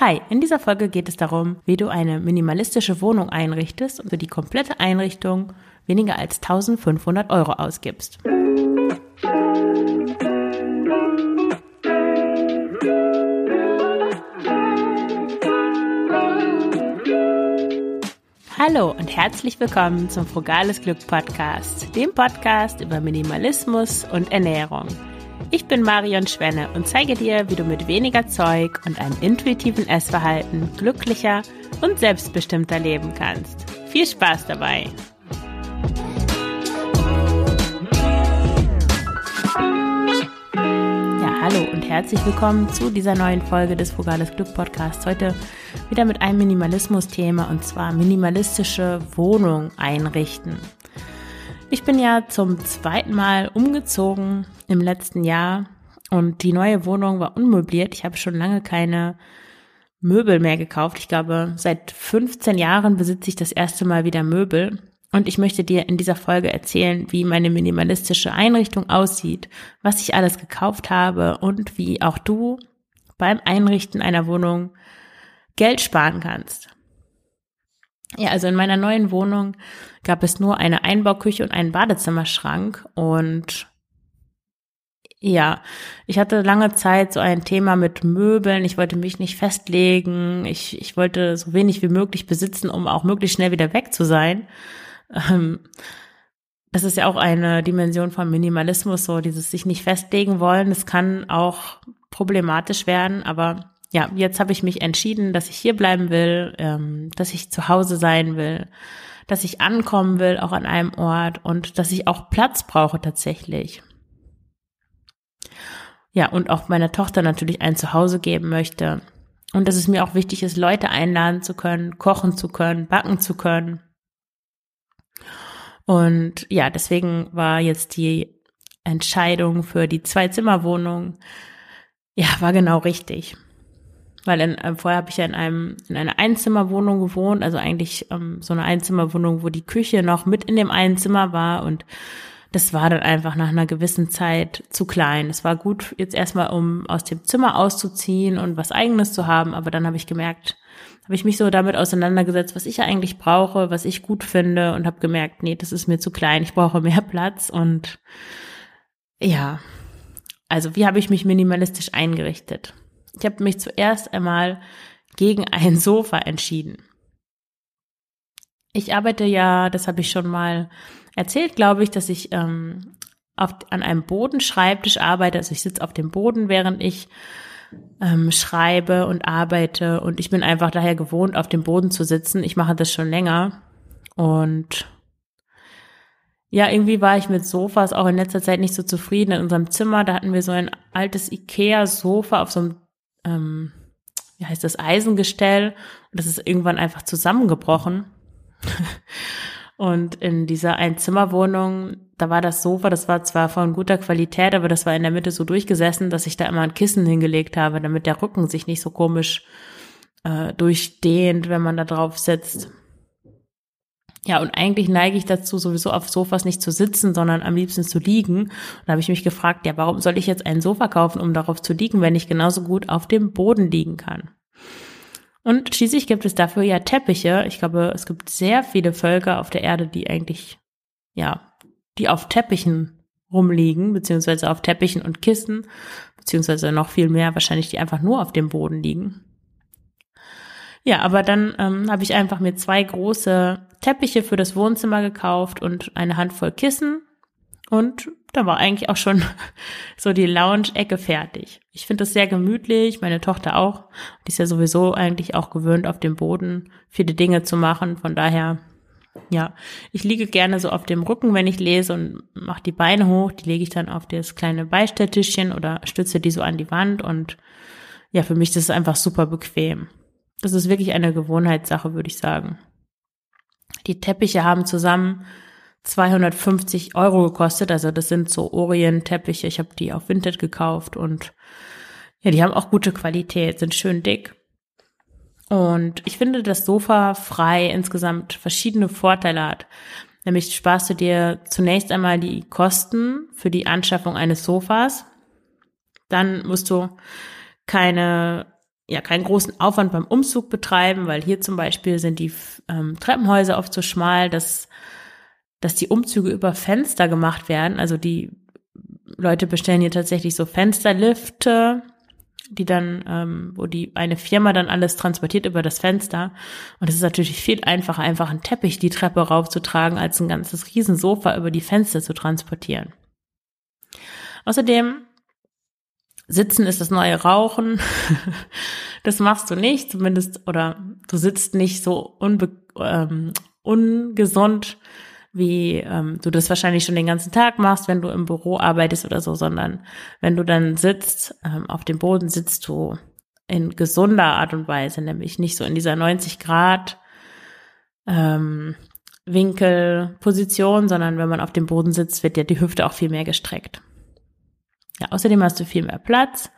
Hi, in dieser Folge geht es darum, wie du eine minimalistische Wohnung einrichtest und für die komplette Einrichtung weniger als 1500 Euro ausgibst. Hallo und herzlich willkommen zum Frugales Glück Podcast, dem Podcast über Minimalismus und Ernährung. Ich bin Marion Schwenne und zeige dir, wie du mit weniger Zeug und einem intuitiven Essverhalten glücklicher und selbstbestimmter leben kannst. Viel Spaß dabei! Ja, hallo und herzlich willkommen zu dieser neuen Folge des Frugales Glück Podcasts. Heute wieder mit einem Minimalismus-Thema und zwar minimalistische Wohnung einrichten. Ich bin ja zum zweiten Mal umgezogen im letzten Jahr und die neue Wohnung war unmöbliert. Ich habe schon lange keine Möbel mehr gekauft. Ich glaube, seit 15 Jahren besitze ich das erste Mal wieder Möbel. Und ich möchte dir in dieser Folge erzählen, wie meine minimalistische Einrichtung aussieht, was ich alles gekauft habe und wie auch du beim Einrichten einer Wohnung Geld sparen kannst. Ja, also in meiner neuen Wohnung gab es nur eine Einbauküche und einen Badezimmerschrank und ja, ich hatte lange Zeit so ein Thema mit Möbeln. Ich wollte mich nicht festlegen. Ich, ich wollte so wenig wie möglich besitzen, um auch möglichst schnell wieder weg zu sein. Ähm, das ist ja auch eine Dimension von Minimalismus, so dieses sich nicht festlegen wollen. Das kann auch problematisch werden, aber ja, jetzt habe ich mich entschieden, dass ich hier bleiben will, ähm, dass ich zu Hause sein will, dass ich ankommen will, auch an einem Ort und dass ich auch Platz brauche tatsächlich. Ja, und auch meiner Tochter natürlich ein Zuhause geben möchte. Und dass es mir auch wichtig ist, Leute einladen zu können, kochen zu können, backen zu können. Und ja, deswegen war jetzt die Entscheidung für die Zwei-Zimmer-Wohnung, ja, war genau richtig. Weil in, äh, vorher habe ich ja in einem in einer Einzimmerwohnung gewohnt, also eigentlich ähm, so eine Einzimmerwohnung, wo die Küche noch mit in dem einen Zimmer war und das war dann einfach nach einer gewissen Zeit zu klein. Es war gut jetzt erstmal, um aus dem Zimmer auszuziehen und was eigenes zu haben, aber dann habe ich gemerkt, habe ich mich so damit auseinandergesetzt, was ich eigentlich brauche, was ich gut finde und habe gemerkt, nee, das ist mir zu klein, ich brauche mehr Platz und ja, also wie habe ich mich minimalistisch eingerichtet? Ich habe mich zuerst einmal gegen ein Sofa entschieden. Ich arbeite ja, das habe ich schon mal erzählt, glaube ich, dass ich ähm, auf, an einem Bodenschreibtisch arbeite. Also ich sitze auf dem Boden, während ich ähm, schreibe und arbeite. Und ich bin einfach daher gewohnt, auf dem Boden zu sitzen. Ich mache das schon länger. Und ja, irgendwie war ich mit Sofas auch in letzter Zeit nicht so zufrieden. In unserem Zimmer, da hatten wir so ein altes Ikea-Sofa auf so einem ähm, wie heißt das, Eisengestell. Und das ist irgendwann einfach zusammengebrochen. und in dieser Einzimmerwohnung, da war das Sofa, das war zwar von guter Qualität, aber das war in der Mitte so durchgesessen, dass ich da immer ein Kissen hingelegt habe, damit der Rücken sich nicht so komisch äh, durchdehnt, wenn man da drauf sitzt. Ja, und eigentlich neige ich dazu, sowieso auf Sofas nicht zu sitzen, sondern am liebsten zu liegen. Und da habe ich mich gefragt, ja, warum soll ich jetzt ein Sofa kaufen, um darauf zu liegen, wenn ich genauso gut auf dem Boden liegen kann? Und schließlich gibt es dafür ja Teppiche. Ich glaube, es gibt sehr viele Völker auf der Erde, die eigentlich, ja, die auf Teppichen rumliegen, beziehungsweise auf Teppichen und Kissen, beziehungsweise noch viel mehr wahrscheinlich, die einfach nur auf dem Boden liegen. Ja, aber dann ähm, habe ich einfach mir zwei große Teppiche für das Wohnzimmer gekauft und eine Handvoll Kissen. Und da war eigentlich auch schon so die Lounge-Ecke fertig. Ich finde das sehr gemütlich, meine Tochter auch. Die ist ja sowieso eigentlich auch gewöhnt, auf dem Boden viele Dinge zu machen. Von daher, ja, ich liege gerne so auf dem Rücken, wenn ich lese und mache die Beine hoch. Die lege ich dann auf das kleine Beistelltischchen oder stütze die so an die Wand. Und ja, für mich das ist einfach super bequem. Das ist wirklich eine Gewohnheitssache, würde ich sagen. Die Teppiche haben zusammen 250 Euro gekostet. Also das sind so Orient-Teppiche. Ich habe die auf Vinted gekauft und ja, die haben auch gute Qualität, sind schön dick. Und ich finde, dass Sofa frei insgesamt verschiedene Vorteile hat. Nämlich sparst du dir zunächst einmal die Kosten für die Anschaffung eines Sofas. Dann musst du keine ja keinen großen Aufwand beim Umzug betreiben, weil hier zum Beispiel sind die ähm, Treppenhäuser oft so schmal, dass, dass die Umzüge über Fenster gemacht werden. Also die Leute bestellen hier tatsächlich so Fensterlifte, die dann, ähm, wo die eine Firma dann alles transportiert über das Fenster. Und es ist natürlich viel einfacher, einfach einen Teppich die Treppe raufzutragen, als ein ganzes Riesensofa über die Fenster zu transportieren. Außerdem Sitzen ist das neue Rauchen. das machst du nicht, zumindest, oder du sitzt nicht so unbe ähm, ungesund, wie ähm, du das wahrscheinlich schon den ganzen Tag machst, wenn du im Büro arbeitest oder so, sondern wenn du dann sitzt, ähm, auf dem Boden sitzt du in gesunder Art und Weise, nämlich nicht so in dieser 90 Grad ähm, Winkelposition, sondern wenn man auf dem Boden sitzt, wird ja die Hüfte auch viel mehr gestreckt. Ja, außerdem hast du viel mehr Platz.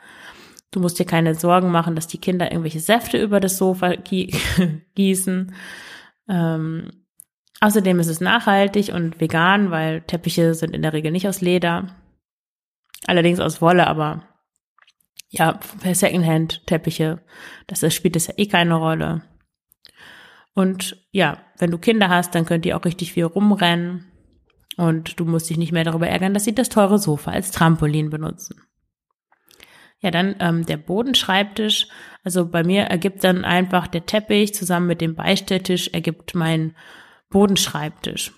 Du musst dir keine Sorgen machen, dass die Kinder irgendwelche Säfte über das Sofa gießen. Ähm, außerdem ist es nachhaltig und vegan, weil Teppiche sind in der Regel nicht aus Leder. Allerdings aus Wolle, aber ja, für Secondhand-Teppiche, das spielt es ja eh keine Rolle. Und ja, wenn du Kinder hast, dann könnt ihr auch richtig viel rumrennen. Und du musst dich nicht mehr darüber ärgern, dass sie das teure Sofa als Trampolin benutzen. Ja, dann ähm, der Bodenschreibtisch. Also bei mir ergibt dann einfach der Teppich zusammen mit dem Beistelltisch ergibt mein Bodenschreibtisch.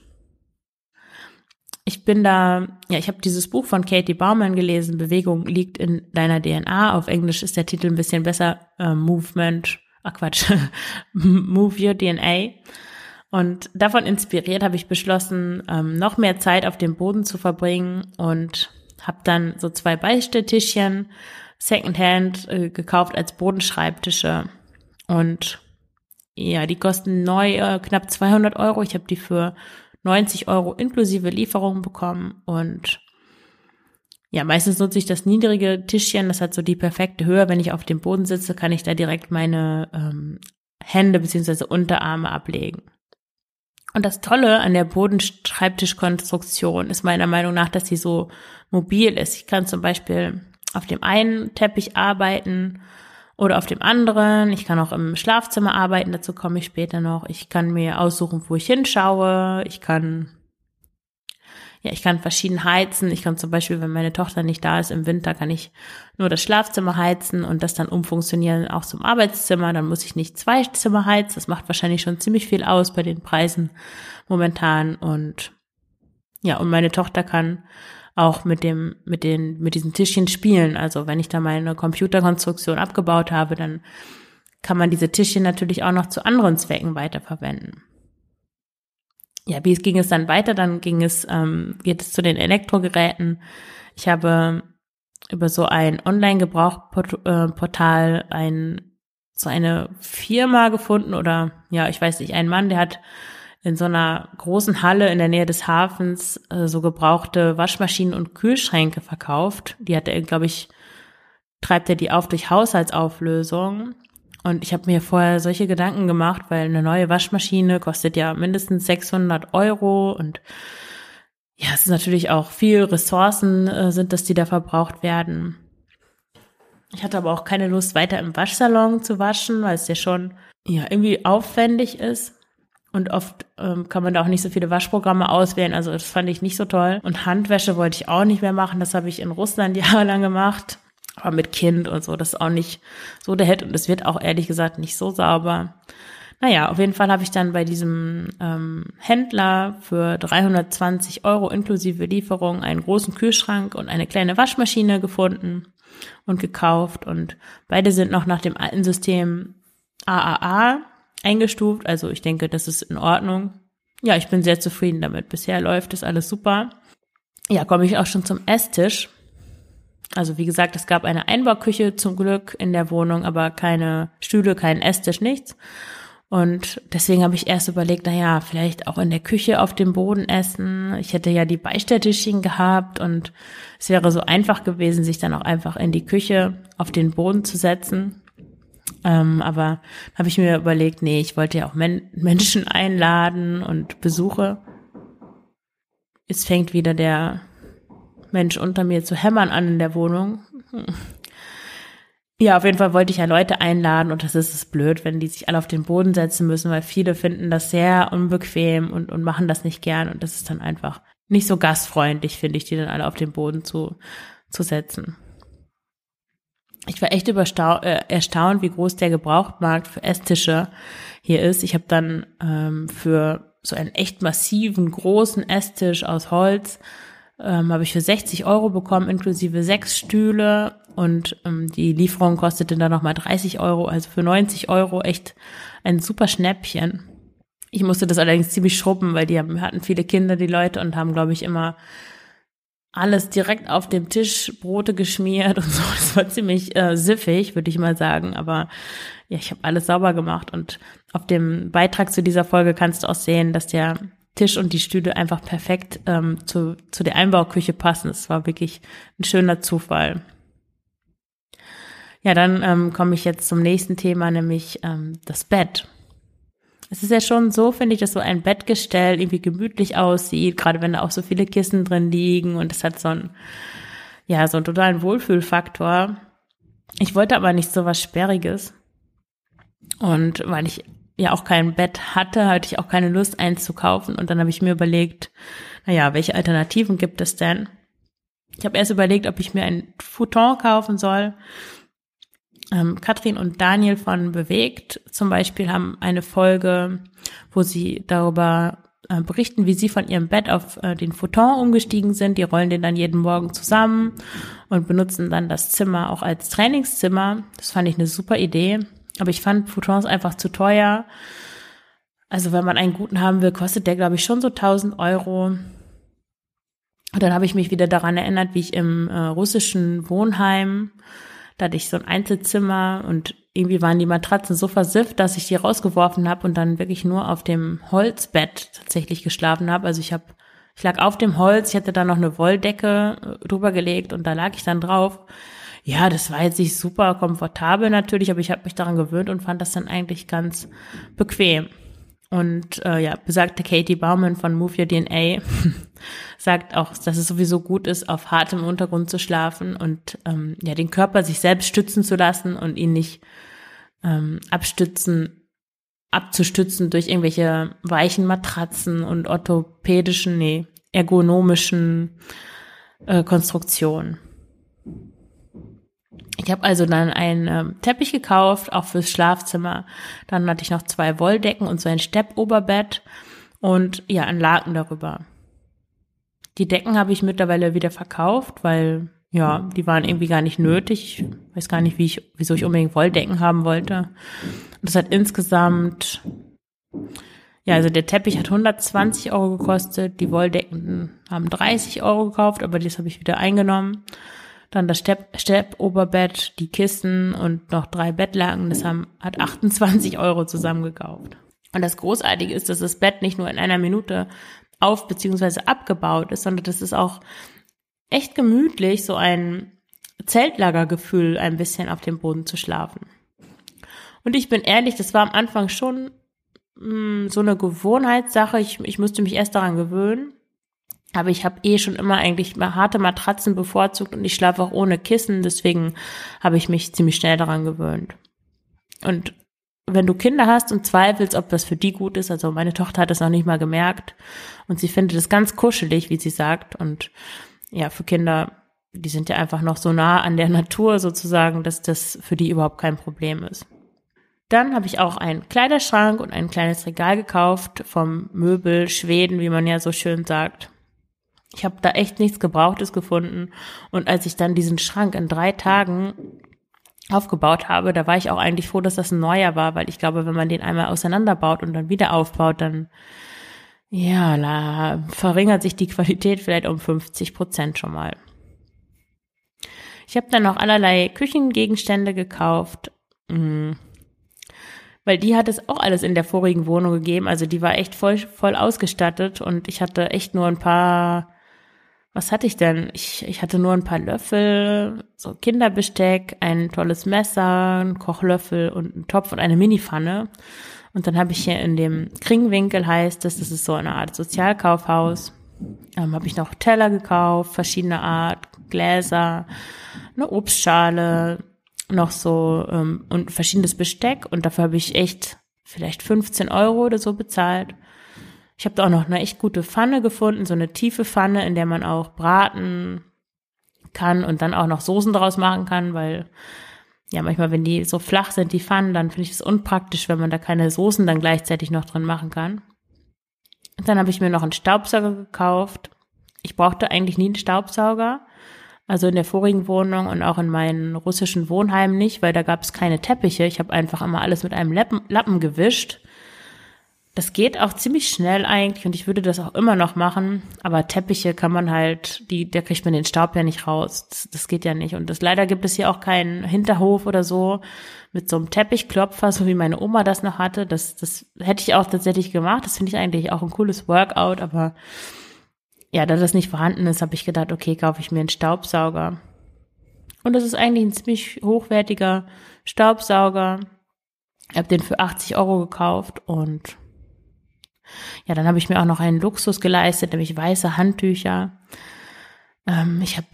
Ich bin da, ja, ich habe dieses Buch von Katie Baumann gelesen, Bewegung liegt in deiner DNA. Auf Englisch ist der Titel ein bisschen besser, äh, Movement, ach Quatsch, Move Your DNA. Und davon inspiriert habe ich beschlossen, ähm, noch mehr Zeit auf dem Boden zu verbringen und habe dann so zwei Beistelltischchen Secondhand äh, gekauft als Bodenschreibtische. Und ja, die kosten neu äh, knapp 200 Euro. Ich habe die für 90 Euro inklusive Lieferung bekommen und ja, meistens nutze ich das niedrige Tischchen, das hat so die perfekte Höhe. Wenn ich auf dem Boden sitze, kann ich da direkt meine ähm, Hände beziehungsweise Unterarme ablegen. Und das Tolle an der Bodenschreibtischkonstruktion ist meiner Meinung nach, dass sie so mobil ist. Ich kann zum Beispiel auf dem einen Teppich arbeiten oder auf dem anderen. Ich kann auch im Schlafzimmer arbeiten, dazu komme ich später noch. Ich kann mir aussuchen, wo ich hinschaue. Ich kann ja, ich kann verschieden heizen. Ich kann zum Beispiel, wenn meine Tochter nicht da ist im Winter, kann ich nur das Schlafzimmer heizen und das dann umfunktionieren auch zum Arbeitszimmer. Dann muss ich nicht zwei Zimmer heizen. Das macht wahrscheinlich schon ziemlich viel aus bei den Preisen momentan. Und ja, und meine Tochter kann auch mit dem, mit den, mit diesen Tischchen spielen. Also wenn ich da meine Computerkonstruktion abgebaut habe, dann kann man diese Tischchen natürlich auch noch zu anderen Zwecken weiterverwenden ja, wie ging es dann weiter? Dann ging es, ähm, geht es zu den Elektrogeräten. Ich habe über so ein Online-Gebrauchportal ein, so eine Firma gefunden oder ja, ich weiß nicht, ein Mann, der hat in so einer großen Halle in der Nähe des Hafens äh, so gebrauchte Waschmaschinen und Kühlschränke verkauft. Die hat er, glaube ich, treibt er die auf durch Haushaltsauflösung. Und ich habe mir vorher solche Gedanken gemacht, weil eine neue Waschmaschine kostet ja mindestens 600 Euro und ja, es ist natürlich auch viel Ressourcen äh, sind das, die da verbraucht werden. Ich hatte aber auch keine Lust, weiter im Waschsalon zu waschen, weil es ja schon ja irgendwie aufwendig ist. Und oft ähm, kann man da auch nicht so viele Waschprogramme auswählen. Also das fand ich nicht so toll. Und Handwäsche wollte ich auch nicht mehr machen. Das habe ich in Russland jahrelang gemacht. Aber mit Kind und so, das ist auch nicht so der Hit und es wird auch ehrlich gesagt nicht so sauber. Naja, auf jeden Fall habe ich dann bei diesem ähm, Händler für 320 Euro inklusive Lieferung einen großen Kühlschrank und eine kleine Waschmaschine gefunden und gekauft. Und beide sind noch nach dem alten System AAA eingestuft. Also ich denke, das ist in Ordnung. Ja, ich bin sehr zufrieden damit. Bisher läuft es alles super. Ja, komme ich auch schon zum Esstisch. Also wie gesagt, es gab eine Einbauküche zum Glück in der Wohnung, aber keine Stühle, kein Esstisch, nichts. Und deswegen habe ich erst überlegt, na ja, vielleicht auch in der Küche auf dem Boden essen. Ich hätte ja die Beistelltischchen gehabt und es wäre so einfach gewesen, sich dann auch einfach in die Küche auf den Boden zu setzen. Ähm, aber habe ich mir überlegt, nee, ich wollte ja auch Men Menschen einladen und Besuche. Jetzt fängt wieder der Mensch unter mir zu hämmern an in der Wohnung. ja, auf jeden Fall wollte ich ja Leute einladen und das ist es blöd, wenn die sich alle auf den Boden setzen müssen, weil viele finden das sehr unbequem und, und machen das nicht gern und das ist dann einfach nicht so gastfreundlich, finde ich, die dann alle auf den Boden zu, zu setzen. Ich war echt äh, erstaunt, wie groß der Gebrauchtmarkt für Esstische hier ist. Ich habe dann ähm, für so einen echt massiven, großen Esstisch aus Holz ähm, habe ich für 60 Euro bekommen, inklusive sechs Stühle und ähm, die Lieferung kostete dann nochmal 30 Euro, also für 90 Euro echt ein super Schnäppchen. Ich musste das allerdings ziemlich schrubben, weil die haben, hatten viele Kinder, die Leute, und haben, glaube ich, immer alles direkt auf dem Tisch, Brote geschmiert und so. Das war ziemlich äh, siffig, würde ich mal sagen. Aber ja, ich habe alles sauber gemacht. Und auf dem Beitrag zu dieser Folge kannst du auch sehen, dass der Tisch und die Stühle einfach perfekt ähm, zu, zu der Einbauküche passen. Es war wirklich ein schöner Zufall. Ja, dann ähm, komme ich jetzt zum nächsten Thema, nämlich ähm, das Bett. Es ist ja schon so, finde ich, dass so ein Bettgestell irgendwie gemütlich aussieht, gerade wenn da auch so viele Kissen drin liegen und es hat so ein, ja, so einen totalen Wohlfühlfaktor. Ich wollte aber nicht so was Sperriges. Und weil ich ja auch kein Bett hatte, hatte ich auch keine Lust, eins zu kaufen. Und dann habe ich mir überlegt, naja, welche Alternativen gibt es denn? Ich habe erst überlegt, ob ich mir ein Futon kaufen soll. Ähm, Katrin und Daniel von Bewegt zum Beispiel haben eine Folge, wo sie darüber äh, berichten, wie sie von ihrem Bett auf äh, den Futon umgestiegen sind. Die rollen den dann jeden Morgen zusammen und benutzen dann das Zimmer auch als Trainingszimmer. Das fand ich eine super Idee. Aber ich fand Futons einfach zu teuer. Also wenn man einen guten haben will, kostet der, glaube ich, schon so 1000 Euro. Und dann habe ich mich wieder daran erinnert, wie ich im äh, russischen Wohnheim, da hatte ich so ein Einzelzimmer und irgendwie waren die Matratzen so versifft, dass ich die rausgeworfen habe und dann wirklich nur auf dem Holzbett tatsächlich geschlafen habe. Also ich habe, ich lag auf dem Holz, ich hatte da noch eine Wolldecke äh, drüber gelegt und da lag ich dann drauf. Ja, das war jetzt nicht super komfortabel natürlich, aber ich habe mich daran gewöhnt und fand das dann eigentlich ganz bequem. Und äh, ja, besagte Katie Baumann von Move Your DNA sagt auch, dass es sowieso gut ist, auf hartem Untergrund zu schlafen und ähm, ja, den Körper sich selbst stützen zu lassen und ihn nicht ähm, abstützen, abzustützen durch irgendwelche weichen Matratzen und orthopädischen, nee, ergonomischen äh, Konstruktionen. Ich habe also dann einen ähm, Teppich gekauft, auch fürs Schlafzimmer. Dann hatte ich noch zwei Wolldecken und so ein Steppoberbett und ja, ein Laken darüber. Die Decken habe ich mittlerweile wieder verkauft, weil ja, die waren irgendwie gar nicht nötig. Ich weiß gar nicht, wie ich, wieso ich unbedingt Wolldecken haben wollte. Und das hat insgesamt, ja, also der Teppich hat 120 Euro gekostet, die Wolldecken haben 30 Euro gekauft, aber das habe ich wieder eingenommen. Dann das Stepp, Steppoberbett, die Kissen und noch drei Bettlaken. Das haben, hat 28 Euro zusammengekauft. Und das Großartige ist, dass das Bett nicht nur in einer Minute auf bzw. abgebaut ist, sondern das ist auch echt gemütlich, so ein Zeltlagergefühl ein bisschen auf dem Boden zu schlafen. Und ich bin ehrlich, das war am Anfang schon mh, mm, so eine Gewohnheitssache. Ich, ich musste mich erst daran gewöhnen. Aber ich habe eh schon immer eigentlich harte Matratzen bevorzugt und ich schlafe auch ohne Kissen, deswegen habe ich mich ziemlich schnell daran gewöhnt. Und wenn du Kinder hast und zweifelst, ob das für die gut ist, also meine Tochter hat es noch nicht mal gemerkt und sie findet es ganz kuschelig, wie sie sagt. Und ja, für Kinder, die sind ja einfach noch so nah an der Natur sozusagen, dass das für die überhaupt kein Problem ist. Dann habe ich auch einen Kleiderschrank und ein kleines Regal gekauft vom Möbel Schweden, wie man ja so schön sagt. Ich habe da echt nichts Gebrauchtes gefunden. Und als ich dann diesen Schrank in drei Tagen aufgebaut habe, da war ich auch eigentlich froh, dass das ein neuer war, weil ich glaube, wenn man den einmal auseinanderbaut und dann wieder aufbaut, dann ja, la, verringert sich die Qualität vielleicht um 50 Prozent schon mal. Ich habe dann noch allerlei Küchengegenstände gekauft, mh, mm, weil die hat es auch alles in der vorigen Wohnung gegeben. Also die war echt voll, voll ausgestattet und ich hatte echt nur ein paar was hatte ich denn? Ich, ich hatte nur ein paar Löffel, so Kinderbesteck, ein tolles Messer, ein Kochlöffel und einen Topf und eine Minipfanne. Und dann habe ich hier in dem Kringwinkel heißt es, das ist so eine Art Sozialkaufhaus, ähm, habe ich noch Teller gekauft, verschiedene Art, Gläser, eine Obstschale, noch so ähm, und verschiedenes Besteck und dafür habe ich echt vielleicht 15 Euro oder so bezahlt. Ich habe da auch noch eine echt gute Pfanne gefunden, so eine tiefe Pfanne, in der man auch braten kann und dann auch noch Soßen draus machen kann, weil ja manchmal, wenn die so flach sind, die Pfannen, dann finde ich es unpraktisch, wenn man da keine Soßen dann gleichzeitig noch drin machen kann. Dann habe ich mir noch einen Staubsauger gekauft. Ich brauchte eigentlich nie einen Staubsauger. Also in der vorigen Wohnung und auch in meinen russischen Wohnheimen nicht, weil da gab es keine Teppiche. Ich habe einfach immer alles mit einem Lappen, Lappen gewischt. Das geht auch ziemlich schnell eigentlich und ich würde das auch immer noch machen. Aber Teppiche kann man halt, die, da kriegt man den Staub ja nicht raus. Das, das geht ja nicht. Und das leider gibt es hier auch keinen Hinterhof oder so mit so einem Teppichklopfer, so wie meine Oma das noch hatte. Das, das hätte ich auch tatsächlich gemacht. Das finde ich eigentlich auch ein cooles Workout, aber ja, da das nicht vorhanden ist, habe ich gedacht, okay, kaufe ich mir einen Staubsauger. Und das ist eigentlich ein ziemlich hochwertiger Staubsauger. Ich habe den für 80 Euro gekauft und ja, dann habe ich mir auch noch einen Luxus geleistet, nämlich weiße Handtücher. Ähm, ich habe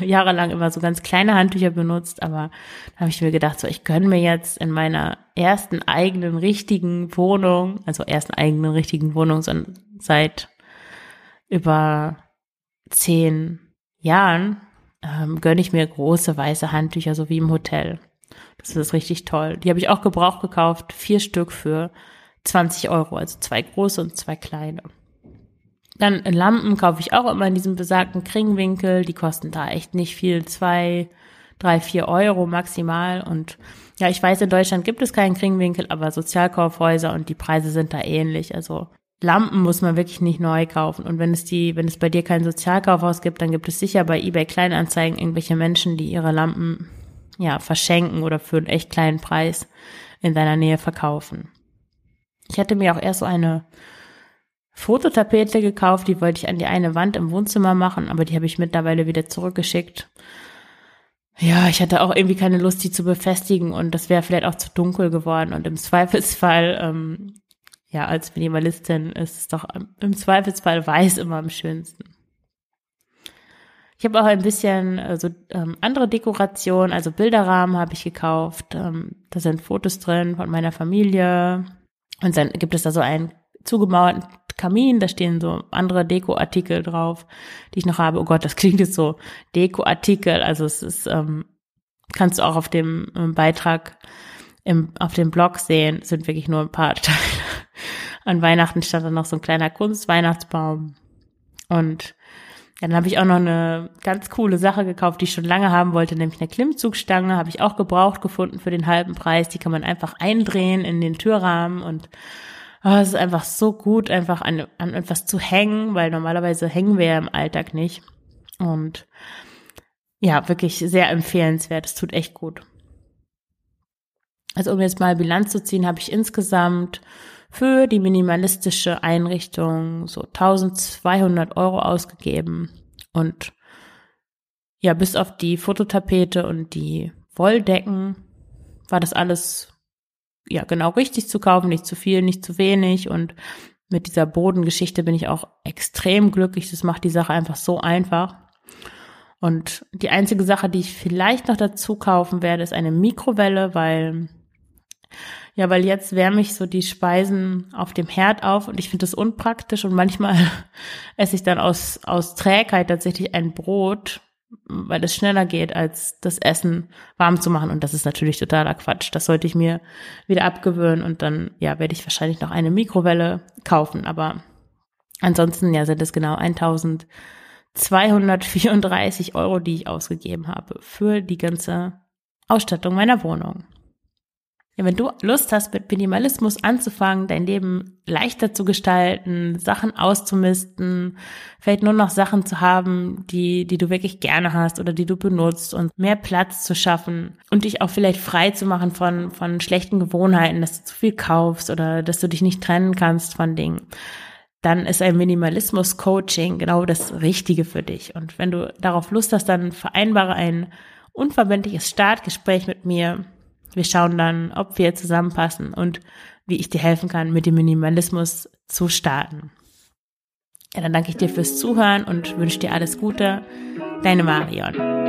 jahrelang immer so ganz kleine Handtücher benutzt, aber da habe ich mir gedacht, so ich gönne mir jetzt in meiner ersten eigenen richtigen Wohnung, also ersten eigenen richtigen Wohnung seit über zehn Jahren ähm, gönne ich mir große weiße Handtücher, so wie im Hotel. Das ist richtig toll. Die habe ich auch gebraucht gekauft, vier Stück für 20 Euro, also zwei große und zwei kleine. Dann Lampen kaufe ich auch immer in diesem besagten Kringwinkel. Die kosten da echt nicht viel, zwei, drei, vier Euro maximal. Und ja, ich weiß, in Deutschland gibt es keinen Kringwinkel, aber Sozialkaufhäuser und die Preise sind da ähnlich. Also Lampen muss man wirklich nicht neu kaufen. Und wenn es die, wenn es bei dir kein Sozialkaufhaus gibt, dann gibt es sicher bei eBay Kleinanzeigen irgendwelche Menschen, die ihre Lampen ja verschenken oder für einen echt kleinen Preis in deiner Nähe verkaufen. Ich hatte mir auch erst so eine Fototapete gekauft, die wollte ich an die eine Wand im Wohnzimmer machen, aber die habe ich mittlerweile wieder zurückgeschickt. Ja, ich hatte auch irgendwie keine Lust, die zu befestigen und das wäre vielleicht auch zu dunkel geworden und im Zweifelsfall ähm, ja, als Minimalistin ist es doch im Zweifelsfall weiß immer am schönsten. Ich habe auch ein bisschen also, ähm, andere Dekoration, also Bilderrahmen habe ich gekauft. Ähm, da sind Fotos drin von meiner Familie. Und dann gibt es da so einen zugemauerten Kamin, da stehen so andere Dekoartikel drauf, die ich noch habe. Oh Gott, das klingt jetzt so Dekoartikel. Also es ist, ähm, kannst du auch auf dem ähm, Beitrag im, auf dem Blog sehen, sind wirklich nur ein paar Teile. An Weihnachten stand da noch so ein kleiner Kunstweihnachtsbaum. Und dann habe ich auch noch eine ganz coole Sache gekauft, die ich schon lange haben wollte, nämlich eine Klimmzugstange. Habe ich auch gebraucht gefunden für den halben Preis. Die kann man einfach eindrehen in den Türrahmen und oh, es ist einfach so gut, einfach an, an etwas zu hängen, weil normalerweise hängen wir ja im Alltag nicht. Und ja, wirklich sehr empfehlenswert. Es tut echt gut. Also um jetzt mal Bilanz zu ziehen, habe ich insgesamt für die minimalistische Einrichtung so 1200 Euro ausgegeben und ja, bis auf die Fototapete und die Wolldecken war das alles ja genau richtig zu kaufen, nicht zu viel, nicht zu wenig und mit dieser Bodengeschichte bin ich auch extrem glücklich. Das macht die Sache einfach so einfach. Und die einzige Sache, die ich vielleicht noch dazu kaufen werde, ist eine Mikrowelle, weil ja, weil jetzt wärme ich so die Speisen auf dem Herd auf und ich finde das unpraktisch und manchmal esse ich dann aus, aus Trägheit tatsächlich ein Brot, weil es schneller geht, als das Essen warm zu machen. Und das ist natürlich totaler Quatsch. Das sollte ich mir wieder abgewöhnen und dann, ja, werde ich wahrscheinlich noch eine Mikrowelle kaufen. Aber ansonsten, ja, sind es genau 1234 Euro, die ich ausgegeben habe für die ganze Ausstattung meiner Wohnung. Ja, wenn du Lust hast, mit Minimalismus anzufangen, dein Leben leichter zu gestalten, Sachen auszumisten, vielleicht nur noch Sachen zu haben, die, die du wirklich gerne hast oder die du benutzt und mehr Platz zu schaffen und dich auch vielleicht frei zu machen von, von schlechten Gewohnheiten, dass du zu viel kaufst oder dass du dich nicht trennen kannst von Dingen dann ist ein Minimalismus-Coaching genau das Richtige für dich. Und wenn du darauf Lust hast, dann vereinbare ein unverbindliches Startgespräch mit mir wir schauen dann, ob wir zusammenpassen und wie ich dir helfen kann, mit dem Minimalismus zu starten. Ja, dann danke ich dir fürs Zuhören und wünsche dir alles Gute. Deine Marion.